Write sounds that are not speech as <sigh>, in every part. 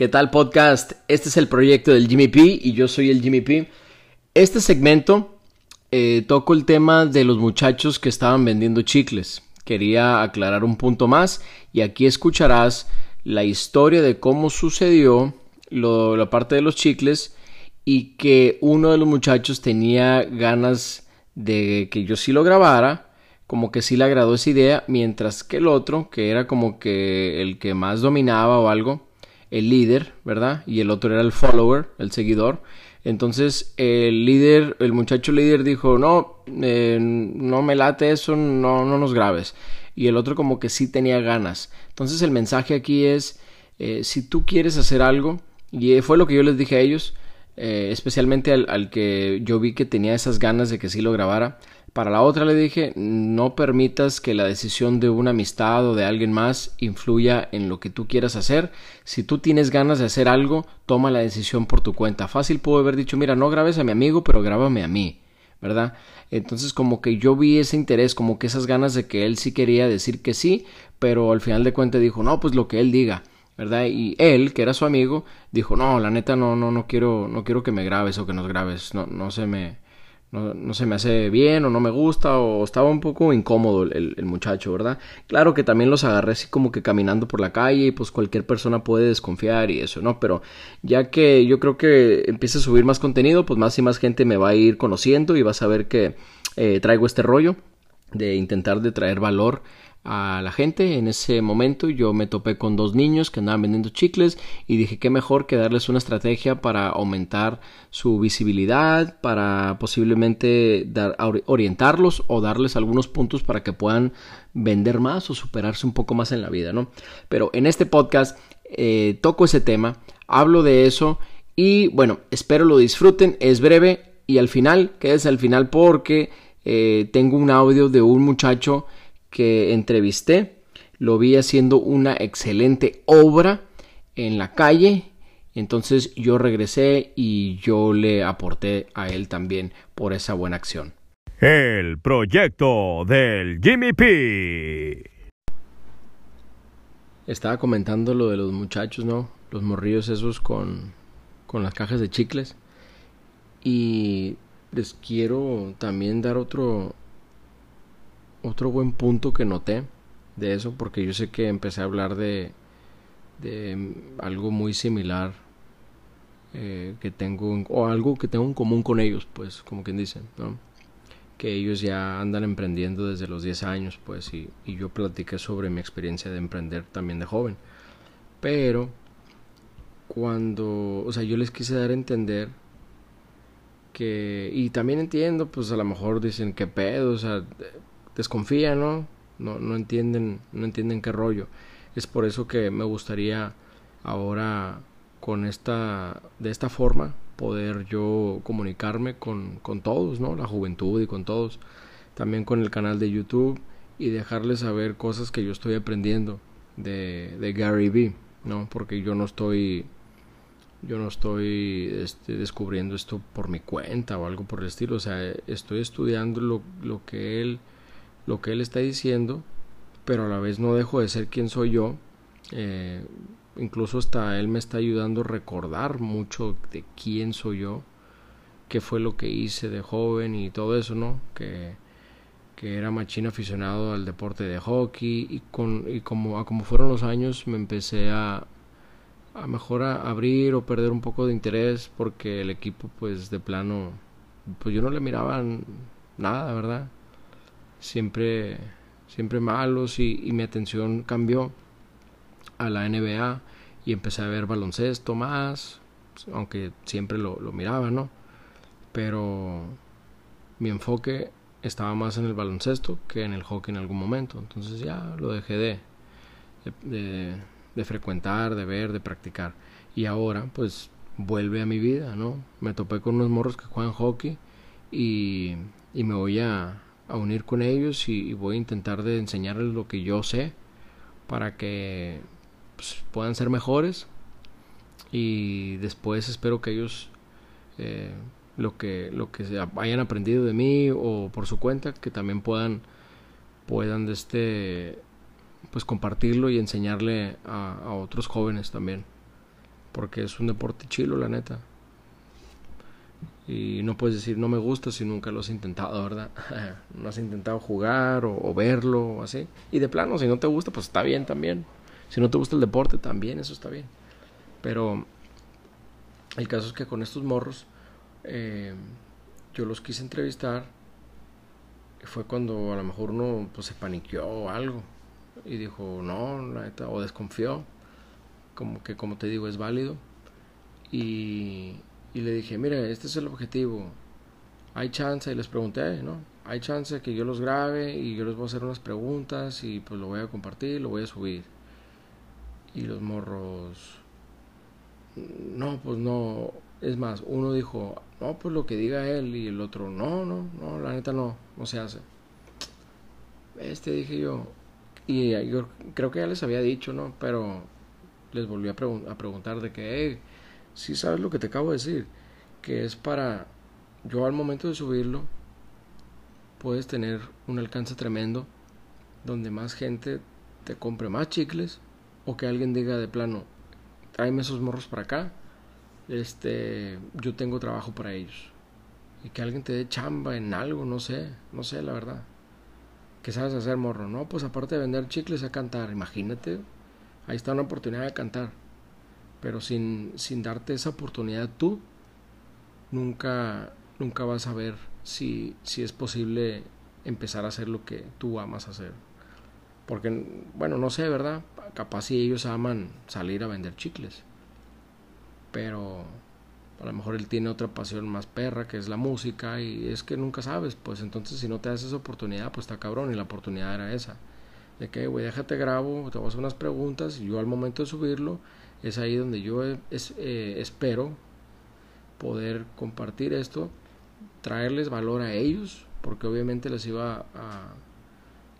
¿Qué tal podcast? Este es el proyecto del Jimmy P y yo soy el Jimmy P. Este segmento eh, toco el tema de los muchachos que estaban vendiendo chicles. Quería aclarar un punto más y aquí escucharás la historia de cómo sucedió la parte de los chicles y que uno de los muchachos tenía ganas de que yo sí lo grabara, como que sí le agradó esa idea, mientras que el otro, que era como que el que más dominaba o algo, el líder, ¿verdad? Y el otro era el follower, el seguidor. Entonces el líder, el muchacho líder dijo, no, eh, no me late eso, no, no nos grabes. Y el otro como que sí tenía ganas. Entonces el mensaje aquí es, eh, si tú quieres hacer algo, y fue lo que yo les dije a ellos, eh, especialmente al, al, que yo vi que tenía esas ganas de que sí lo grabara, para la otra le dije, no permitas que la decisión de una amistad o de alguien más influya en lo que tú quieras hacer. Si tú tienes ganas de hacer algo, toma la decisión por tu cuenta. Fácil puedo haber dicho, mira, no grabes a mi amigo, pero grábame a mí, ¿verdad? Entonces como que yo vi ese interés, como que esas ganas de que él sí quería decir que sí, pero al final de cuentas dijo, no, pues lo que él diga. ¿verdad? Y él, que era su amigo, dijo, no, la neta no, no, no quiero, no quiero que me grabes o que nos grabes, no, no se me, no, no, se me hace bien o no me gusta o estaba un poco incómodo el, el, muchacho, ¿verdad? Claro que también los agarré así como que caminando por la calle y pues cualquier persona puede desconfiar y eso, ¿no? Pero ya que yo creo que empiece a subir más contenido, pues más y más gente me va a ir conociendo y va a saber que eh, traigo este rollo de intentar de traer valor a la gente. En ese momento yo me topé con dos niños que andaban vendiendo chicles y dije qué mejor que darles una estrategia para aumentar su visibilidad, para posiblemente dar, orientarlos o darles algunos puntos para que puedan vender más o superarse un poco más en la vida, ¿no? Pero en este podcast eh, toco ese tema, hablo de eso y bueno, espero lo disfruten, es breve y al final, quédese al final porque eh, tengo un audio de un muchacho que entrevisté, lo vi haciendo una excelente obra en la calle. Entonces yo regresé y yo le aporté a él también por esa buena acción. El proyecto del Jimmy P. Estaba comentando lo de los muchachos, ¿no? Los morrillos esos con, con las cajas de chicles. Y les quiero también dar otro, otro buen punto que noté de eso, porque yo sé que empecé a hablar de, de algo muy similar eh, que tengo, o algo que tengo en común con ellos, pues, como quien dice, ¿no? Que ellos ya andan emprendiendo desde los 10 años, pues, y, y yo platiqué sobre mi experiencia de emprender también de joven. Pero, cuando, o sea, yo les quise dar a entender que, y también entiendo, pues a lo mejor dicen, ¿qué pedo? O sea, desconfían, ¿no? No, no entienden, no entienden qué rollo. Es por eso que me gustaría ahora con esta, de esta forma, poder yo comunicarme con, con todos, ¿no? La juventud y con todos. También con el canal de YouTube y dejarles saber cosas que yo estoy aprendiendo de, de Gary Vee, ¿no? Porque yo no estoy yo no estoy este, descubriendo esto por mi cuenta o algo por el estilo, o sea, estoy estudiando lo, lo que él lo que él está diciendo, pero a la vez no dejo de ser quien soy yo. Eh, incluso hasta él me está ayudando a recordar mucho de quién soy yo, qué fue lo que hice de joven y todo eso, ¿no? Que, que era machín aficionado al deporte de hockey y, con, y como, a como fueron los años me empecé a, a mejor a abrir o perder un poco de interés porque el equipo pues de plano pues yo no le miraba nada, ¿verdad? Siempre, siempre malos y, mi atención cambió a la NBA y empecé a ver baloncesto más, aunque siempre lo, miraba, ¿no? Pero mi enfoque estaba más en el baloncesto que en el hockey en algún momento. Entonces ya lo dejé de, de, de, frecuentar, de ver, de practicar. Y ahora pues vuelve a mi vida, ¿no? Me topé con unos morros que juegan hockey y, y me voy a, a unir con ellos y, voy a intentar de enseñarles lo que yo sé para que pues, puedan ser mejores y después espero que ellos eh, lo que lo que hayan aprendido de mí o por su cuenta que también puedan puedan este pues compartirlo y enseñarle a, a otros jóvenes también Porque es un deporte chilo, la neta. Y no puedes decir no me gusta si nunca lo has intentado, ¿verdad? <laughs> no has intentado jugar o, verlo o así. Y de plano, si no te gusta, pues está bien también. Si no te gusta el deporte, también eso está bien. Pero el caso es que con estos morros, eh, yo los quise entrevistar. Fue cuando a lo mejor uno pues, se paniqueó o algo. Y dijo, no, la neta, o desconfió. Como que, como te digo, es válido. Y, y le dije, mira, este es el objetivo. Hay chance, y les pregunté, ¿no? Hay chance que yo los grabe y yo les voy a hacer unas preguntas y pues lo voy a compartir, lo voy a subir. Y los morros, no, pues no. Es más, uno dijo, no, pues lo que diga él y el otro, no, no, no, la neta no, no se hace. Este dije yo, y yo creo que ya les había dicho, ¿no? Pero les volví a, a preguntar de que, hey, si sabes lo que te acabo de decir, que es para, yo al momento de subirlo, puedes tener un alcance tremendo, donde más gente te compre más chicles, o que alguien diga de plano, tráeme esos morros para acá, este, yo tengo trabajo para ellos. Y que alguien te dé chamba en algo, no sé, no sé la verdad. ¿Qué sabes hacer, morro? No, pues aparte de vender chicles a cantar, imagínate, ahí está una oportunidad de cantar pero sin, sin darte esa oportunidad tú, nunca, nunca vas a ver si, si es posible empezar a hacer lo que tú amas hacer. Porque, bueno, no sé, ¿verdad? Capaz si ellos aman salir a vender chicles. Pero a lo mejor él tiene otra pasión más perra que es la música y es que nunca sabes. Pues entonces si no te das esa oportunidad, pues está cabrón y la oportunidad era esa. De que, güey, déjate grabo, te voy a hacer unas preguntas y yo al momento de subirlo es ahí donde yo eh, espero poder compartir esto, traerles valor a ellos, porque obviamente les iba a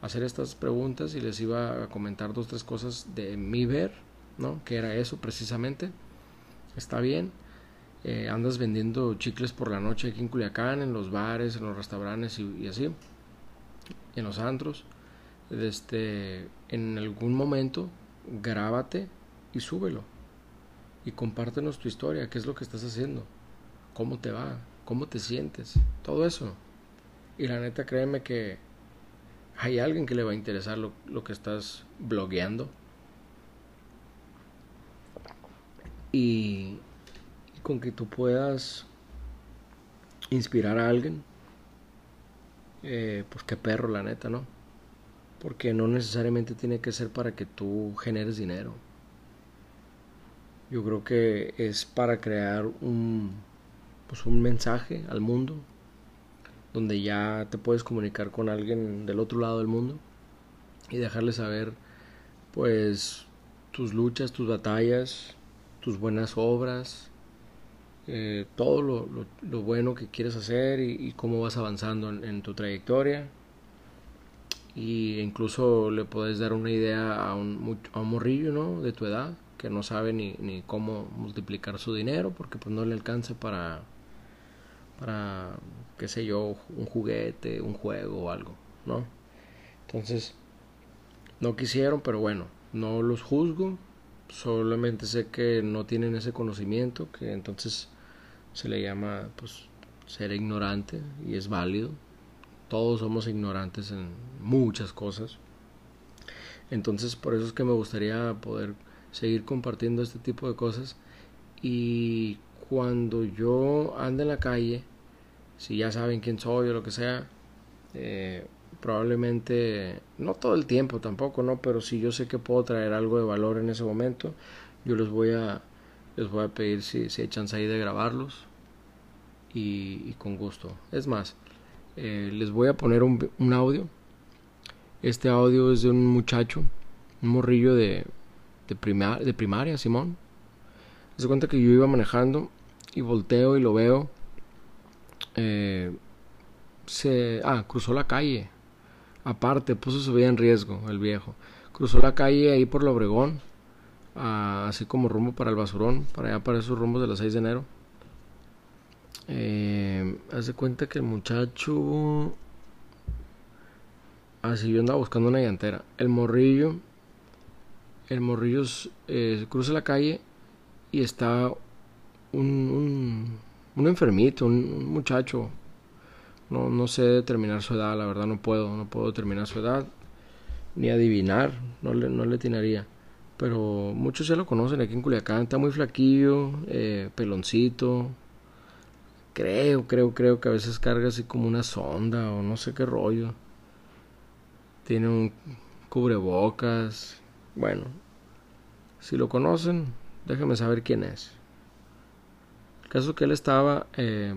hacer estas preguntas y les iba a comentar dos tres cosas de mi ver, ¿no? Que era eso precisamente. Está bien. Eh, andas vendiendo chicles por la noche aquí en Culiacán, en los bares, en los restaurantes y, y así, en los antros. Este, en algún momento, grábate y súbelo. Y compártenos tu historia, qué es lo que estás haciendo, cómo te va, cómo te sientes, todo eso. Y la neta, créeme que hay alguien que le va a interesar lo, lo que estás blogueando. Y, con que tú puedas inspirar a alguien, eh, pues qué perro, la neta, ¿no? Porque no necesariamente tiene que ser para que tú generes dinero. Yo creo que es para crear un, pues un mensaje al mundo donde ya te puedes comunicar con alguien del otro lado del mundo y dejarle saber pues tus luchas, tus batallas, tus buenas obras, eh, todo lo, lo, bueno que quieres hacer y, cómo vas avanzando en, tu trayectoria. Y incluso le puedes dar una idea a un, a un morrillo ¿no? de tu edad que no sabe ni, ni cómo multiplicar su dinero porque pues no le alcanza para, para, qué sé yo, un juguete, un juego o algo, ¿no? Entonces, no quisieron, pero bueno, no los juzgo, solamente sé que no tienen ese conocimiento, que entonces se le llama pues ser ignorante y es válido. Todos somos ignorantes en muchas cosas. Entonces, por eso es que me gustaría poder seguir compartiendo este tipo de cosas. Y cuando yo ande en la calle si ya saben quién soy o lo que sea eh, probablemente no todo el tiempo tampoco no pero si yo sé que puedo traer algo de valor en ese momento yo les voy a les voy a pedir si, si hay chance ahí de grabarlos y, con gusto. Es más eh, les voy a poner un, un audio. Este audio es de un muchacho un morrillo de de, de primaria, Simón. Se cuenta que yo iba manejando y volteo y lo veo. Eh, se, ah, cruzó la calle. Aparte, puso su vida en riesgo, el viejo. Cruzó la calle ahí por el Obregón, así como rumbo para el basurón, para allá para esos rumbos de las 6 de enero. Eh, hace cuenta que el muchacho. Así yo andaba buscando una llantera. El morrillo el morrillo eh, cruza la calle y está un, un, enfermito, un, muchacho. No, no sé determinar su edad, la verdad no puedo, no puedo determinar su edad, ni adivinar, no le, no le. Pero muchos ya lo conocen aquí en Culiacán, está muy flaquillo, eh, peloncito. Creo, creo, creo que a veces carga así como una sonda o no sé qué rollo. Tiene un cubrebocas. Bueno, si lo conocen, déjenme saber quién es. El caso que él estaba, eh,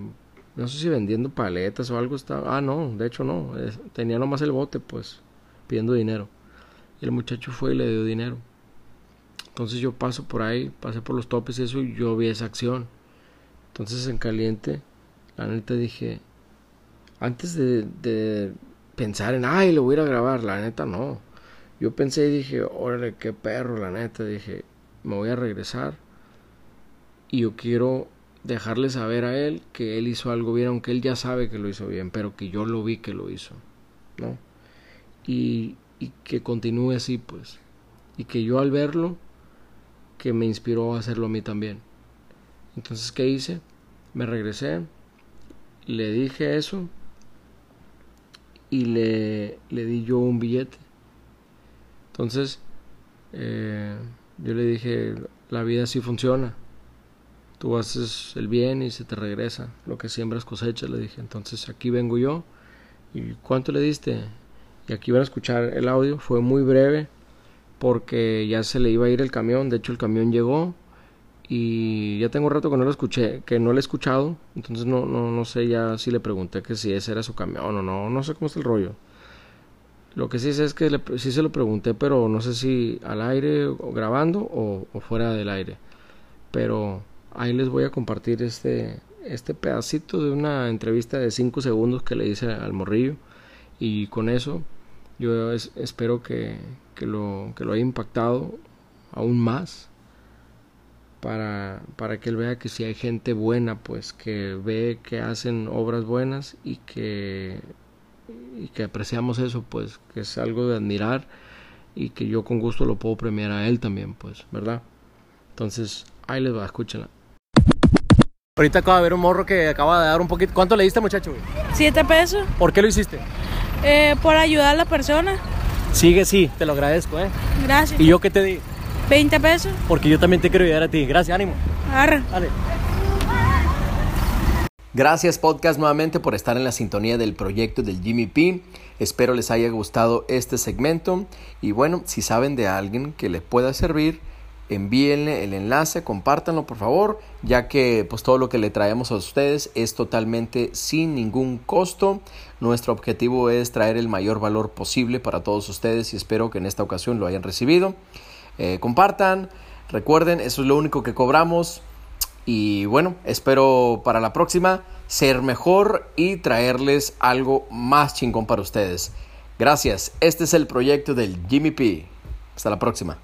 no sé si vendiendo paletas o algo estaba. Ah, no, de hecho no. tenía nomás el bote, pues, pidiendo dinero. Y el muchacho fue y le dio dinero. Entonces yo paso por ahí, pasé por los topes y eso, y yo vi esa acción. Entonces en caliente, la neta dije, antes de, de pensar en, ay, lo voy a ir a grabar, la neta no. Yo pensé y dije, órale, qué perro, la neta, dije, me voy a regresar y yo quiero dejarle saber a él que él hizo algo bien, aunque él ya sabe que lo hizo bien, pero que yo lo vi que lo hizo, ¿no? Y, y que continúe así, pues. Y que yo al verlo, que me inspiró a hacerlo a mí también. Entonces, ¿qué hice? Me regresé, le dije eso y le, le di yo un billete. Entonces, eh, yo le dije, la vida así funciona. Tú haces el bien y se te regresa. Lo que siembras cosecha, le dije. Entonces aquí vengo yo. ¿Y cuánto le diste? Y aquí van a escuchar el audio. Fue muy breve porque ya se le iba a ir el camión. De hecho, el camión llegó y ya tengo un rato que no lo escuché, que no lo he escuchado. Entonces no, no, no sé ya si le pregunté que si ese era su camión o no. No sé cómo está el rollo. Lo que sí sé es que sí se lo pregunté, pero no sé si al aire o grabando o, fuera del aire. Pero ahí les voy a compartir este, este pedacito de una entrevista de 5 segundos que le hice al morrillo. Y con eso yo espero que, que, lo, que lo haya impactado aún más. Para, para que él vea que si hay gente buena, pues que ve que hacen obras buenas y que y que apreciamos eso, pues, que es algo de admirar y que yo con gusto lo puedo premiar a él también, pues, ¿verdad? Entonces, ahí les va, escúchenla. Ahorita acaba de ver un morro que acaba de dar un poquito. ¿Cuánto le diste, muchacho? Siete pesos. ¿Por qué lo hiciste? Eh, por ayudar a la persona. Sigue, sí, te lo agradezco, ¿eh? Gracias. ¿Y yo qué te di? 20 pesos. Porque yo también te quiero ayudar a ti. Gracias, ánimo. Arre. Dale. Gracias podcast nuevamente por estar en la sintonía del proyecto del Jimmy P. Espero les haya gustado este segmento y bueno, si saben de alguien que les pueda servir, envíenle el enlace, compártanlo por favor, ya que pues todo lo que le traemos a ustedes es totalmente sin ningún costo. Nuestro objetivo es traer el mayor valor posible para todos ustedes y espero que en esta ocasión lo hayan recibido. Eh, compartan, recuerden, eso es lo único que cobramos. Y bueno, espero para la próxima ser mejor y traerles algo más chingón para ustedes. Gracias. Este es el proyecto del Jimmy P. Hasta la próxima.